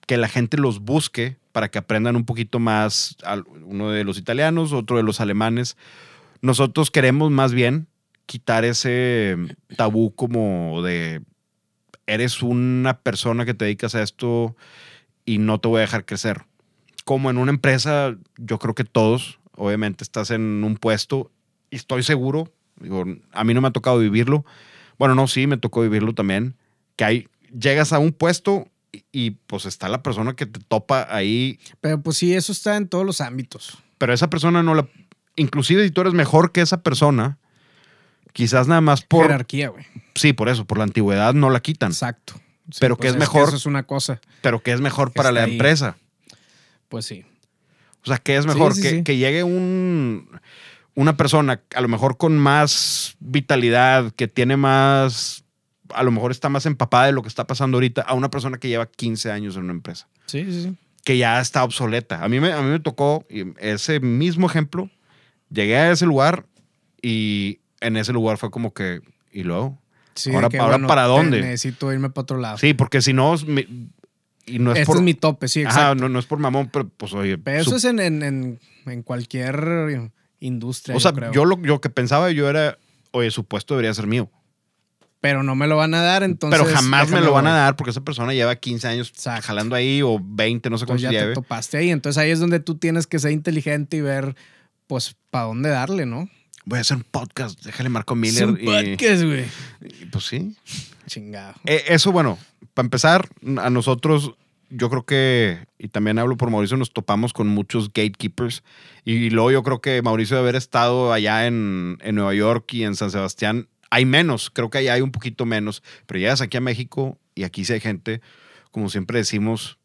que la gente los busque para que aprendan un poquito más, uno de los italianos, otro de los alemanes. Nosotros queremos más bien quitar ese tabú como de eres una persona que te dedicas a esto y no te voy a dejar crecer. Como en una empresa, yo creo que todos, obviamente estás en un puesto y estoy seguro, digo, a mí no me ha tocado vivirlo. Bueno, no, sí, me tocó vivirlo también, que hay, llegas a un puesto y, y, pues está la persona que te topa ahí, Pero pues sí, eso está en todos los ámbitos. pero esa persona no la, inclusive si tú eres mejor que esa persona, Quizás nada más por. Jerarquía, güey. Sí, por eso, por la antigüedad no la quitan. Exacto. Sí, Pero pues que es que mejor- eso es una cosa. Pero que es mejor Que para la ahí. empresa. Pues sí. O sea, que es Sí, mejor sí, que, sí. que llegue un, una persona, a lo mejor con más vitalidad, que tiene más, a lo mejor está más empapada de lo que está pasando ahorita, a una persona que lleva 15 años en una empresa, Sí, sí, sí. que ya está obsoleta. A mí me, a mí me tocó ese mismo ejemplo. Llegué a ese lugar y en ese lugar fue como que, ¿y luego? Sí, Ahora- ahora, ¿para te- dónde? Necesito irme para otro lado. Sí, porque si no, mi- y no es este por... es mi tope, sí, Ajá, exacto. no, no es por mamón, pero pues oye. Pero eso su- es en, en, en, cualquier industria. o sea, creo. yo lo yo que pensaba yo era, oye, su puesto debería ser mío. Pero no me lo van a dar, entonces. pero jamás me lo van a dar porque esa persona lleva 15 años Exacto. jalando ahí o 20, no sé Entonces cuánto ya te lleve. topaste ahí. Entonces ahí es donde tú tienes que ser inteligente y ver, pues, para dónde darle, ¿no? Voy a hacer un podcast, déjale Marco Es Miller. un y, podcast, güey. pues sí. Chingado. Eh, eso, bueno, para empezar, a nosotros, yo creo que, y también hablo por Mauricio, nos topamos con muchos gatekeepers. Y luego yo creo que Mauricio de haber estado allá en, en Nueva York y en San Sebastián, hay menos, creo que allá hay un poquito menos. Pero llegas aquí a México y aquí sí hay gente, como siempre decimos,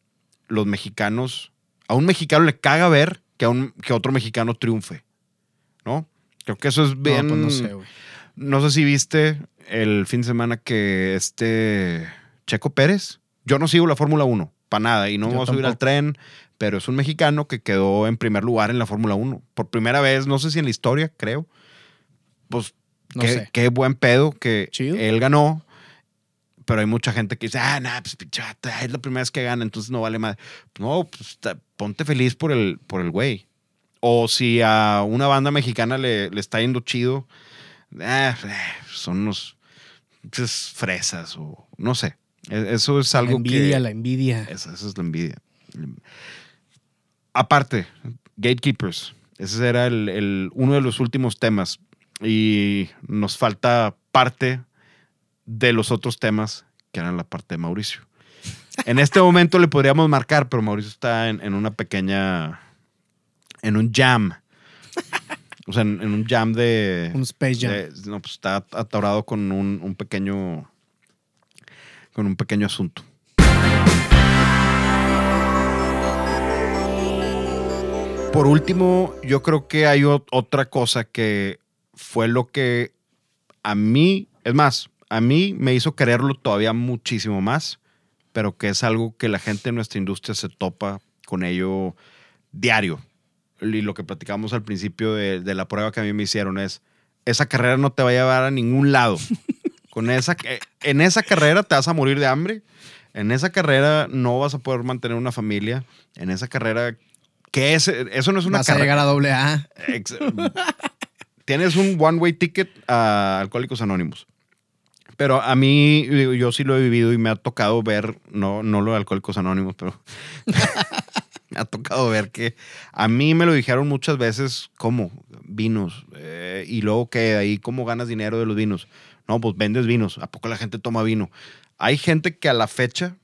los mexicanos, a un mexicano le caga ver que a, un, que otro mexicano triunfe, ¿no? Creo que eso es bien... No, pues no sé, güey. No sé si viste el fin de semana que este Checo Pérez, yo no sigo la Fórmula 1, para nada, y no me voy a subir al tren, pero es un mexicano que quedó en primer lugar en la Fórmula 1. Por primera vez, no sé si en la historia, creo. Pues No qué, sé. qué buen pedo que Chido. él ganó. Pero hay mucha gente que dice, ah, nah, pues pinche vato, es la primera vez que gana, entonces no vale más. No, pues ponte feliz por el, por el güey. O si a una banda mexicana le, le está yendo chido, eh, son unos fresas o no sé. E- Eso es La algo envidia, que... la envidia. Esa, esa es la envidia. Aparte, gatekeepers. Ese era el, el- uno de los últimos temas. Y nos falta parte de los otros temas que eran la parte de Mauricio. En este momento le podríamos marcar, pero Mauricio está en, en una pequeña. en un jam. O sea, en, en un jam de. Un Space Jam. de- no, pues está atorado con un, un pequeño. Con un pequeño asunto. Por último, yo creo que hay ot- otra cosa que fue lo que a mí, es más, a mí me hizo quererlo todavía muchísimo más, pero que es algo que la gente de nuestra industria se topa con ello diario. Y lo que platicamos al principio de, de la prueba que a mí me hicieron es, esa carrera no te va a llevar a ningún lado. Con esa, eh, en esa carrera te vas a morir de hambre. En esa carrera no vas a poder mantener una familia. En esa carrera, ¿qué es? Eso no es una Vas a carrera. llegar a doble A. Ex- Tienes un one-way ticket a Alcohólicos Anónimos. Pero a mí, yo sí lo he vivido y me ha tocado ver, no, no lo de Alcohólicos Anónimos, pero me ha tocado ver que a mí me lo dijeron muchas veces, ¿cómo? Vinos. Eh, y luego que ahí, ¿cómo ganas dinero de los vinos? No, pues vendes vinos. ¿A poco la gente toma vino? Hay gente que a la fecha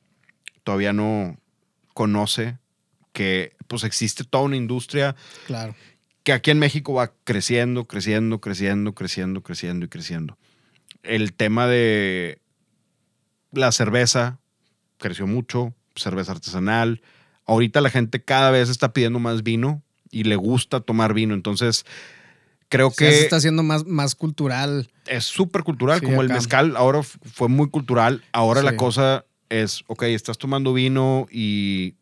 todavía no conoce que pues existe toda una industria Claro. que aquí en México va creciendo, creciendo, creciendo, creciendo, creciendo y creciendo. El tema de la cerveza creció mucho, cerveza artesanal. Ahorita la gente cada vez está pidiendo más vino y le gusta tomar vino. Entonces, creo O sea, que se está haciendo más, más cultural. es súper cultural, Sí, como el mezcal ahora fue muy cultural, ahora la Sí. cosa es, ok, estás tomando vino y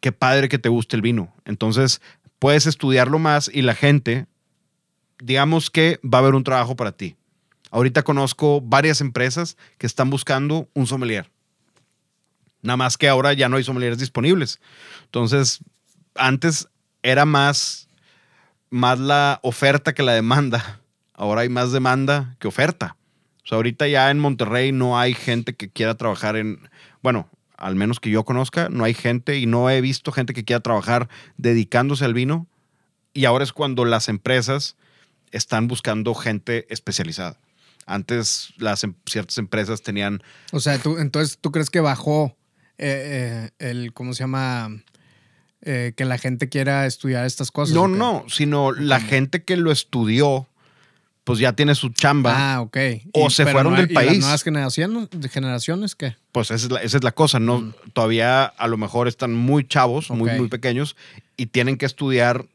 qué padre que te guste el vino. Entonces, puedes estudiarlo más y la gente, digamos que va a haber un trabajo para ti. Ahorita conozco varias empresas que están buscando un sommelier. Nada más que ahora ya no hay sommeliers disponibles. Entonces, antes era más, más la oferta que la demanda. Ahora hay más demanda que oferta. O sea, ahorita ya en Monterrey no hay gente que quiera trabajar en, bueno, al menos que yo conozca, no hay gente y no he visto gente que quiera trabajar dedicándose al vino. Y ahora es cuando las empresas están buscando gente especializada. Antes las em- ciertas empresas tenían O sea, tú, entonces, ¿tú crees que bajó eh, eh, el, ¿cómo se llama? Eh, que la gente quiera estudiar estas cosas. No, no, sino la gente que lo estudió pues ya tiene su chamba. Ah, ok. O se fueron no- del ¿y las país. nuevas generaciones, generaciones qué? Pues esa es la, esa es la cosa, ¿no? Mm. Todavía a lo mejor están muy chavos, muy, Ok. muy pequeños, y tienen que estudiar.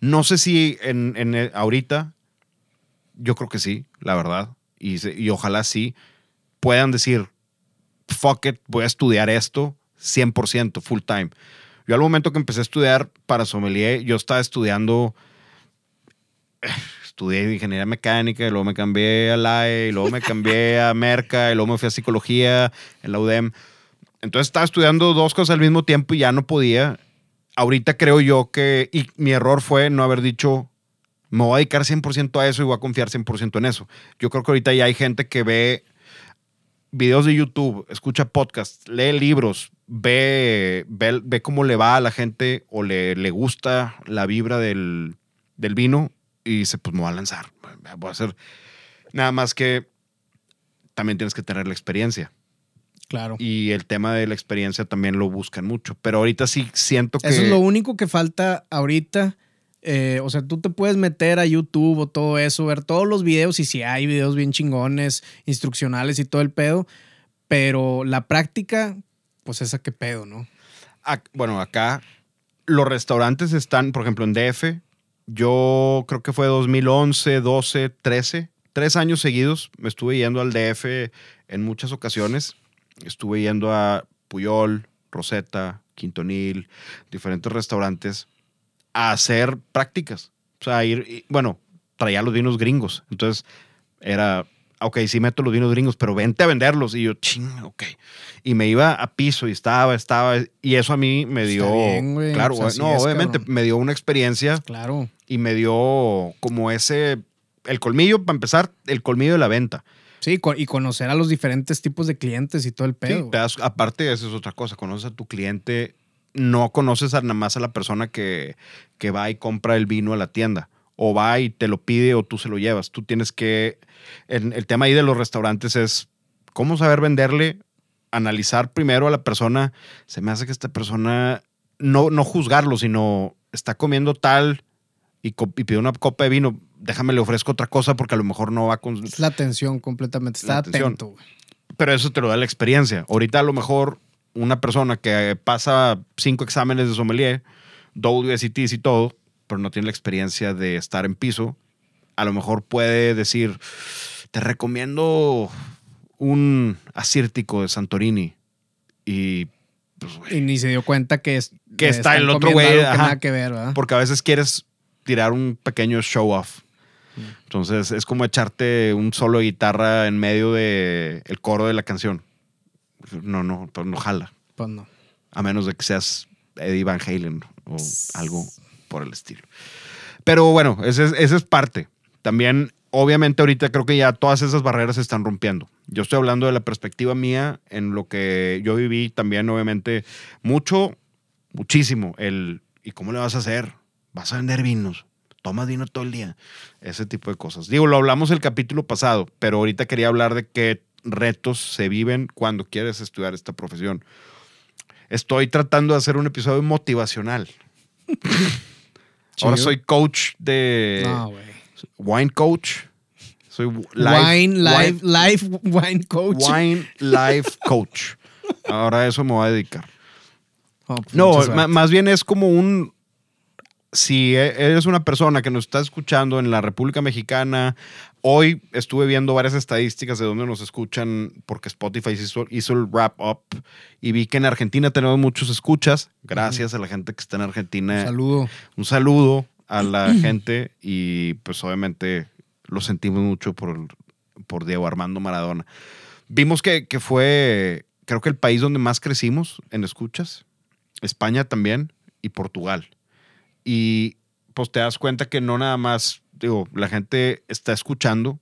No sé si en, en ahorita, yo creo que sí, la verdad, y, y ojalá sí, puedan decir, fuck it, voy a estudiar esto 100%, full time. Yo al momento que empecé a estudiar para sommelier, yo estaba estudiando, estudié ingeniería mecánica, y luego me cambié a LAE, y luego me cambié a Merca, y luego me fui a psicología en la UDEM. Entonces estaba estudiando dos cosas al mismo tiempo y ya no podía. Ahorita creo yo que, y mi error fue no haber dicho, me voy a dedicar 100% a eso y voy a confiar 100% en eso. Yo creo que ahorita ya hay gente que ve videos de YouTube, escucha podcasts, lee libros, ve, ve, ve cómo le va a la gente o le, le gusta la vibra del, del vino y dice, pues me voy a lanzar, voy a hacer. Nada más que también tienes que tener la experiencia. Claro. Y el tema de la experiencia también lo buscan mucho. Pero ahorita sí siento que... Eso es lo único que falta ahorita. Eh, o sea, tú te puedes meter a YouTube o todo eso, ver todos los videos y si hay videos bien chingones, instruccionales y todo el pedo. Pero la práctica, pues esa que pedo, ¿no? Ac- bueno, acá los restaurantes están, por ejemplo, en DF. Yo creo que fue 2011, 12, 13. Tres años seguidos me estuve yendo al DF en muchas ocasiones. Estuve yendo a Puyol, Rosetta, Quintonil, diferentes restaurantes a hacer prácticas. O sea, ir, y- bueno, traía los vinos gringos. Entonces era, ok, sí meto los vinos gringos, pero vente a venderlos. Y yo, ching, ok. Y me iba a piso y estaba, estaba. Y eso a mí me Está dio. bien, claro, no, es, obviamente cabrón. me dio una experiencia Claro. y me dio como ese. El colmillo, para empezar, el colmillo de la venta. Sí, y conocer a los diferentes tipos de clientes y todo el Sí, pedo. te das- aparte, esa es otra cosa. Conoces a tu cliente, no conoces a nada más a la persona que, que va y compra el vino a la tienda. O va y te lo pide o tú se lo llevas. Tú tienes que. El, el tema ahí de los restaurantes es cómo saber venderle, analizar primero a la persona. Se me hace que esta persona, no, no juzgarlo, sino está comiendo tal y, y pide una copa de vino. Déjame le ofrezco otra cosa porque a lo mejor no va con. Es la atención completamente. Está atento. Pero eso te lo da la experiencia. Ahorita a lo mejor una persona que pasa cinco exámenes de sommelier, WSETs y todo, pero no tiene la experiencia de estar en piso, a lo mejor puede decir, te recomiendo un acírtico de Santorini. Y pues, Y ni se dio cuenta que, es, Que está el otro güey, porque a veces quieres tirar un pequeño show off. Entonces es como echarte un solo de guitarra en medio del el coro de la canción. No, no, pues no jala. Pues no. A menos de que seas Eddie Van Halen o algo por el estilo. Pero bueno, esa es, es parte. También, obviamente, ahorita creo que ya todas esas barreras se están rompiendo. Yo estoy hablando de la perspectiva mía en lo que yo viví también, obviamente, mucho, muchísimo. El, ¿y cómo le vas a hacer? ¿Vas a vender vinos? ¿Tomas vino todo el día? Ese tipo de cosas. Digo, lo hablamos el capítulo pasado, pero ahorita quería hablar de qué retos se viven cuando quieres estudiar esta profesión. Estoy tratando de hacer un episodio motivacional. Ahora soy coach de No, güey. wine coach. Soy wine, live, live wine coach. wine life coach. Ahora a eso me voy a dedicar. Oh, pues No, más bien es como un. Si e- eres una persona que nos está escuchando en la República Mexicana, hoy estuve viendo varias estadísticas de dónde nos escuchan porque Spotify hizo, hizo el wrap up y vi que en Argentina tenemos muchos escuchas. Gracias a la gente que está en Argentina. Saludo. Un saludo a la gente y pues obviamente lo sentimos mucho por, por Diego Armando Maradona. Vimos que, que fue, creo que el país donde más crecimos en escuchas, España también y Portugal. Y pues te das cuenta que no nada más, digo, la gente está escuchando,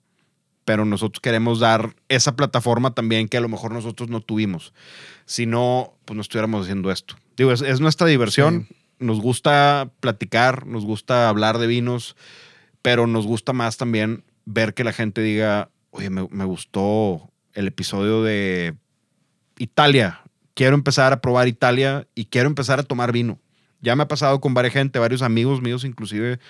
pero nosotros queremos dar esa plataforma también que a lo mejor nosotros no tuvimos. Si no, pues no estuviéramos haciendo esto. Digo, es, es nuestra diversión. Nos gusta platicar, nos gusta hablar de vinos, pero nos gusta más también ver que la gente diga, oye, me, me gustó el episodio de Italia. Quiero empezar a probar Italia y quiero empezar a tomar vino. Ya me ha pasado con varias gente, varios amigos míos, inclusive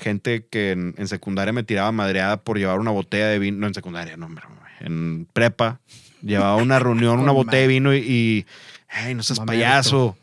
gente que en, en secundaria me tiraba madreada por llevar una botella de vino, no en secundaria, no, en prepa, llevaba una reunión, una botella de vino y, y, ay, no seas payaso.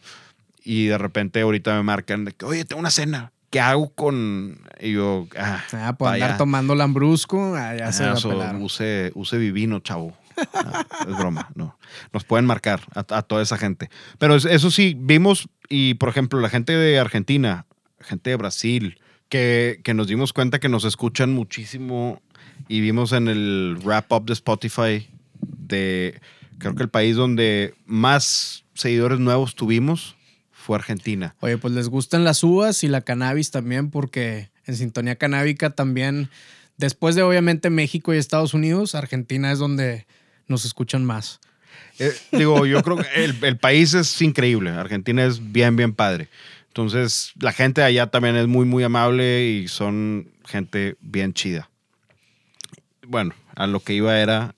Y de repente ahorita me marcan, de que, oye, tengo una cena. ¿Qué hago con...? Y yo, ah, Ah, por pa' andar tomando lambrusco, ah, ya se Ah, va a eso, use, use Vivino, chavo. Ah, es broma, no. Nos pueden marcar a, a toda esa gente. Pero es- eso sí, vimos, y por ejemplo, la gente de Argentina, gente de Brasil, que, que nos dimos cuenta que nos escuchan muchísimo y vimos en el wrap-up de Spotify de, creo que el país donde más seguidores nuevos tuvimos fue Argentina. Oye, pues les gustan las uvas y la cannabis también, porque en Sintonía Canábica también, después de obviamente México y Estados Unidos, Argentina es donde nos escuchan más. Eh, digo, yo creo que el, el país es increíble. Argentina es bien, bien padre. Entonces, la gente allá también es muy, muy amable y son gente bien chida. Bueno, a lo que iba era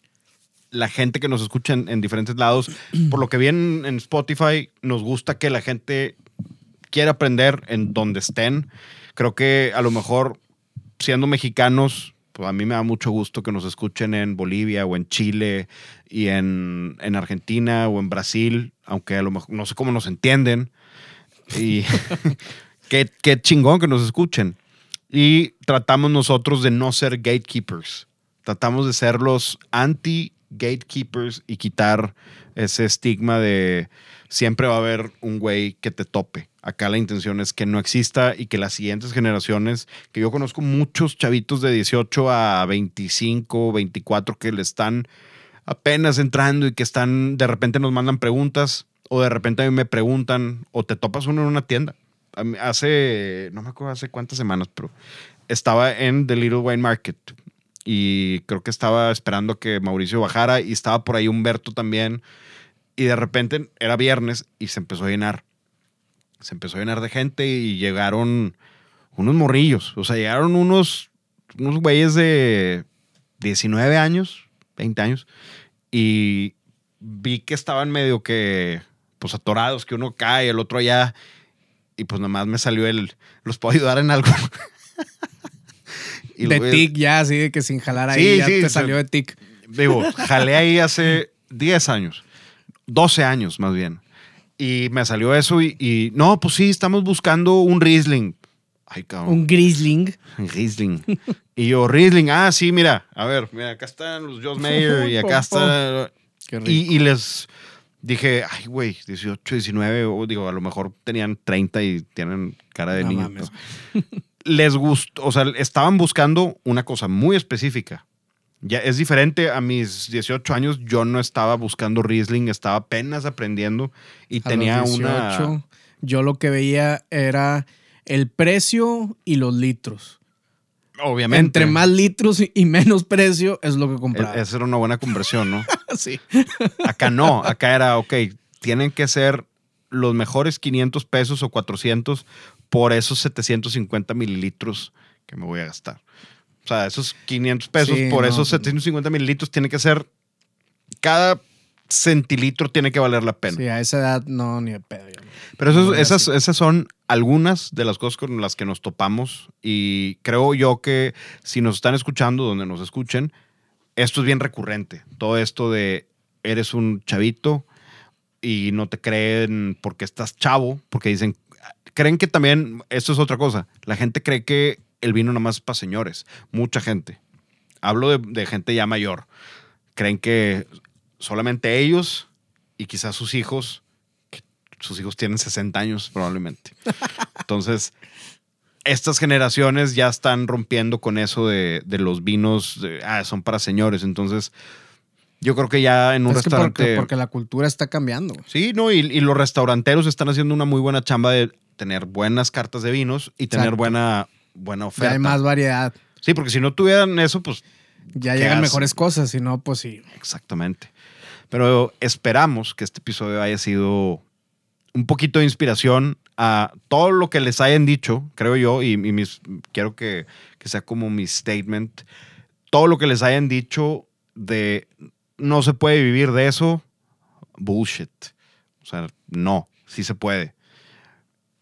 la gente que nos escucha en, en diferentes lados. Por lo que vi en, en Spotify, nos gusta que la gente quiera aprender en donde estén. Creo que a lo mejor, siendo mexicanos, pues a mí me da mucho gusto que nos escuchen en Bolivia o en Chile y en, en Argentina o en Brasil, aunque a lo mejor no sé cómo nos entienden. Y qué, qué chingón que nos escuchen. Y tratamos nosotros de no ser gatekeepers. Tratamos de ser los anti-gatekeepers y quitar ese estigma de siempre va a haber un güey que te tope. Acá la intención es que no exista y que las siguientes generaciones, que yo conozco muchos chavitos de 18 a 25, 24 que le están apenas entrando y que están, de repente nos mandan preguntas o de repente a mí me preguntan o te topas uno en una tienda. Hace, no me acuerdo hace cuántas semanas, pero estaba en The Little Wine Market y creo que estaba esperando que Mauricio bajara y estaba por ahí Humberto también y de repente era viernes y se empezó a llenar. Se empezó a llenar de gente y llegaron unos morrillos, o sea, llegaron unos, unos güeyes de 19 años, 20 años y vi que estaban medio que pues atorados, que uno cae, el otro allá y pues nomás me salió el, ¿los puedo ayudar en algo? Y de tic ya, así de que sin jalar ahí Sí, ya sí, te salió de tic. Digo, jalé ahí hace 10 años, 12 años más bien. Y me salió eso y, y, no, pues sí, estamos buscando un Riesling. Ay, cabrón. Un grisling. Riesling. Y yo, Riesling, ah, sí, mira, a ver, mira, acá están los Joss Mayer y acá está. Qué rico. Y, y les dije, ay, güey, 18, 19, o digo, a lo mejor tenían 30 y tienen cara de No niño. mames. Les gustó, o sea, estaban buscando una cosa muy específica. Ya es diferente a mis 18 años, yo no estaba buscando Riesling, estaba apenas aprendiendo y A tenía los una 18, Yo lo que veía era el precio y los litros. Obviamente Entre más litros y menos precio es lo que compraba. e- esa era una buena conversión, ¿no? sí. Acá no, acá era, ok, tienen que ser los mejores 500 pesos o 400 por esos 750 mililitros que me voy a gastar. O sea, esos 500 pesos Sí, por no, esos pues- 750 mililitros tiene que ser, cada centilitro tiene que valer la pena. Sí, a esa edad no, ni de pedo. yo. Pero esos- No esas, esas son algunas de las cosas con las que nos topamos y creo yo que si nos están escuchando, donde nos escuchen, esto es bien recurrente. Todo esto de eres un chavito y no te creen porque estás chavo, porque dicen, creen que también, esto es otra cosa, la gente cree que el vino nomás es para señores, mucha gente. Hablo de, de gente ya mayor. Creen que solamente ellos y quizás sus hijos sus hijos tienen 60 años probablemente. Entonces, estas generaciones ya están rompiendo con eso de, de los vinos, de, ah, son para señores. Entonces, yo creo que ya en un Es que restaurante... porque, porque la cultura está cambiando. Sí, no, y, y los restauranteros están haciendo una muy buena chamba de tener buenas cartas de vinos y tener buena, buena Ya oferta. hay más variedad. Sí, porque si no tuvieran eso, pues Ya ¿Qué llegan hacen? mejores cosas, si no, pues sí. Exactamente. Pero esperamos que este episodio haya sido un poquito de inspiración a todo lo que les hayan dicho, creo yo, y, y mis, quiero que, que sea como mi statement, todo lo que les hayan dicho de no se puede vivir de eso, bullshit. O sea, no, sí se puede.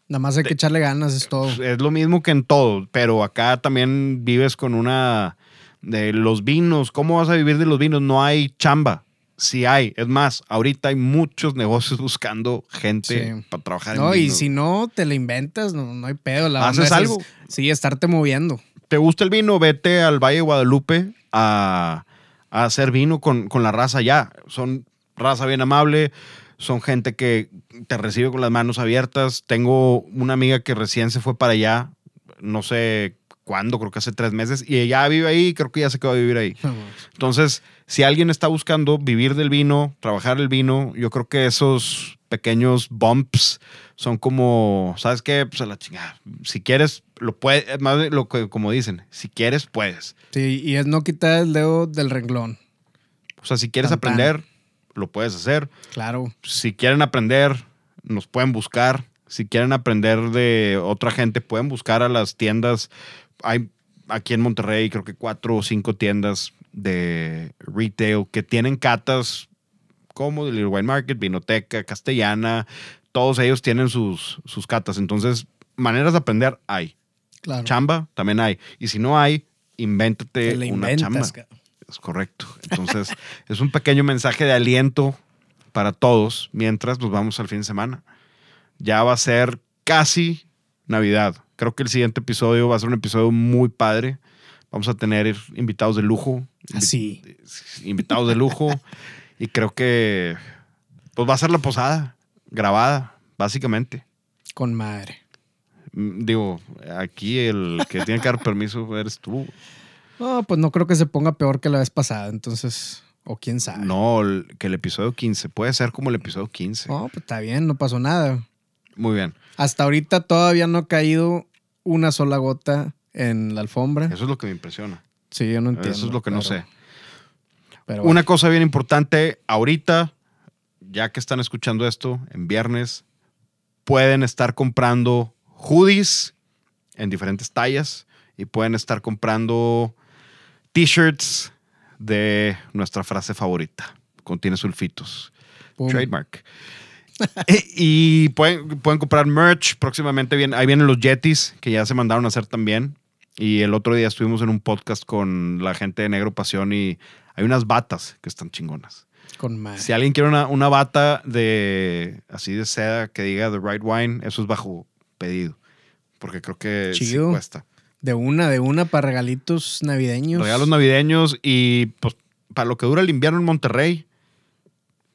Nada más hay que echarle ganas, es todo. Es lo mismo que en todo, pero acá también vives con una de los vinos. ¿Cómo vas a vivir de los vinos? No hay chamba. Sí hay. Es más, ahorita hay muchos negocios buscando gente Sí. para trabajar en No, y si no te la inventas, no, no hay pedo. La ¿Haces es- algo? Sí, estarte moviendo. ¿Te gusta el vino? Vete al Valle de Guadalupe a, a hacer vino con, con la raza allá. Son raza bien amable, son gente que te recibe con las manos abiertas. Tengo una amiga que recién se fue para allá, no sé cuándo, creo que hace tres meses, y ella vive ahí, creo que ya se quedó a vivir ahí. Entonces, si alguien está buscando vivir del vino, trabajar el vino, yo creo que esos pequeños bumps son como, ¿sabes qué? Pues a la chingada. Si quieres, lo puedes, más de lo que como dicen, si quieres, puedes. Sí, y es no quitar el dedo del renglón. O sea, si quieres Tan, tan. aprender, lo puedes hacer. Claro. Si quieren aprender, nos pueden buscar. Si quieren aprender de otra gente, pueden buscar a las tiendas. Hay aquí en Monterrey, creo que cuatro o cinco tiendas de retail que tienen catas como The Little Wine Market, Vinoteca, Castellana. Todos ellos tienen sus, sus catas. Entonces, maneras de aprender hay. Claro. Chamba también hay. Y si no hay, invéntate una chamba. Es correcto. Entonces, es un pequeño mensaje de aliento para todos mientras nos vamos al fin de semana. Ya va a ser casi Navidad. Creo que el siguiente episodio va a ser un episodio muy padre. Vamos a tener invitados de lujo. Invi- Así. Invitados de lujo. y creo que pues va a ser la posada grabada, básicamente. Con madre. Mm, Digo, aquí el que tiene que dar permiso eres tú. No, pues no creo que se ponga peor que la vez pasada, entonces, o quién sabe. No, que el episodio 15 puede ser como el episodio 15. No, pues está bien, no pasó nada. Muy bien. Hasta ahorita todavía no ha caído una sola gota en la alfombra. Eso es lo que me impresiona. Sí, yo no entiendo. Eso es lo que no sé. pero Una cosa bien importante, ahorita, ya que están escuchando esto en viernes, pueden estar comprando hoodies en diferentes tallas y pueden estar comprando t-shirts de nuestra frase favorita. Contiene sulfitos. Pum. Trademark. Eh, y pueden, pueden comprar merch. Próximamente viene, ahí vienen los Yetis, que ya se mandaron a hacer también. Y el otro día estuvimos en un podcast con la gente de Negro Pasión y hay unas batas que están chingonas. Con madre. Si alguien quiere una, una bata de así de seda que diga The Right Wine, eso es bajo pedido. Porque creo que sí cuesta. De una, de una para regalitos navideños. Regalos navideños y pues para lo que dura el invierno en Monterrey,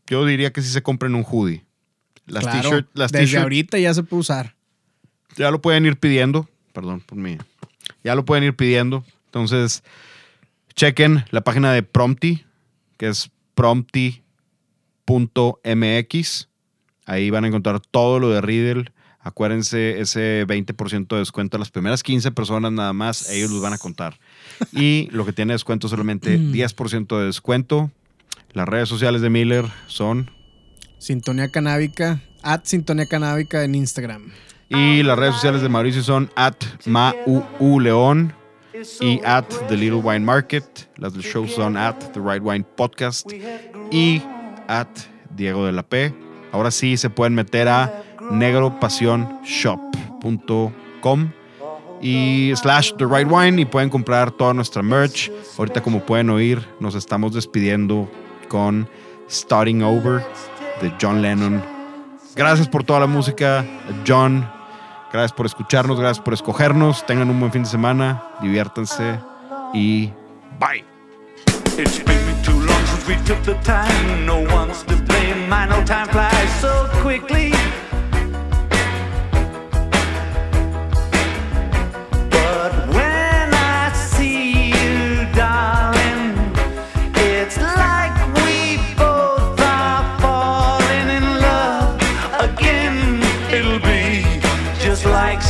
yo diría que sí se compren un hoodie. Las Claro, t-shirts, las Desde ahorita ya se puede usar. ya lo pueden ir pidiendo. Perdón por mí. Ya lo pueden ir pidiendo. Entonces, chequen la página de Prompti, que es prompti.mx. Ahí van a encontrar todo lo de Riddle. Acuérdense, ese 20% de descuento a las primeras 15 personas nada más, ellos los van a contar. Y lo que tiene descuento solamente 10% de descuento. Las redes sociales de Miller son Sintonía canábica. At Sintonía canábica en Instagram. Y las redes sociales de Mauricio son at León y at The Little Wine Market. Las del show son at The Right Wine Podcast y at Diego de la P. Ahora sí se pueden meter a negropassionshop.com y slash The Right Wine y pueden comprar toda nuestra merch. Ahorita como pueden oír nos estamos despidiendo con Starting Over de John Lennon. Gracias por toda la música, John. Gracias por escucharnos, gracias por escogernos. Tengan un buen fin de semana, diviértanse y bye. No time flies so.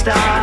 star.